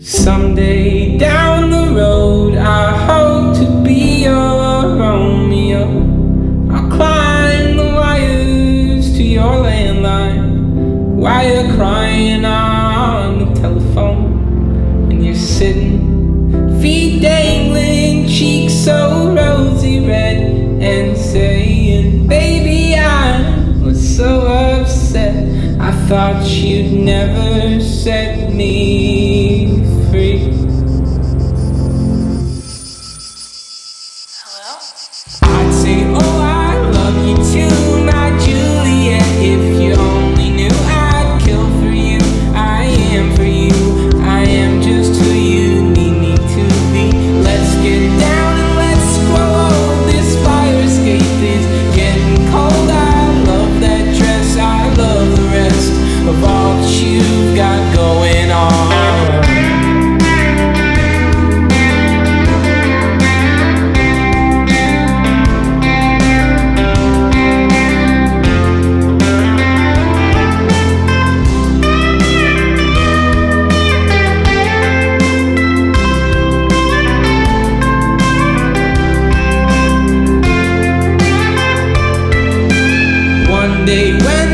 Someday down the road, I hope to be your Romeo. I'll climb the wires to your landline while you're crying on the telephone. And you're sitting, feet dangling, cheeks so rosy red, and saying, Baby, I was so upset. I thought you'd never set me Hello? I'd say, Oh, I love you too, my Juliet. If you only knew, I'd kill for you. I am for you. I am just who you need me to be. Let's get down and let's grow. This fire escape is getting cold. I love that dress. I love the rest of all that you've got going on. Day when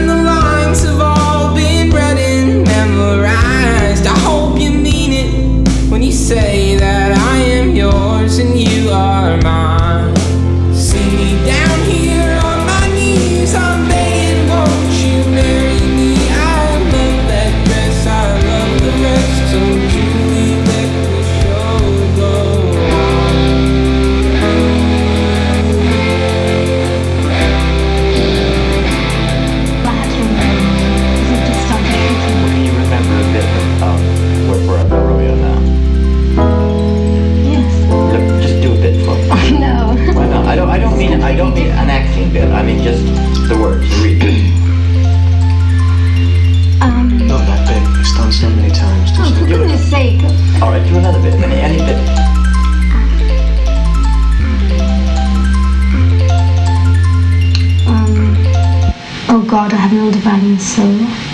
another bit. Any, bit. Um, oh God, I have no divine soul.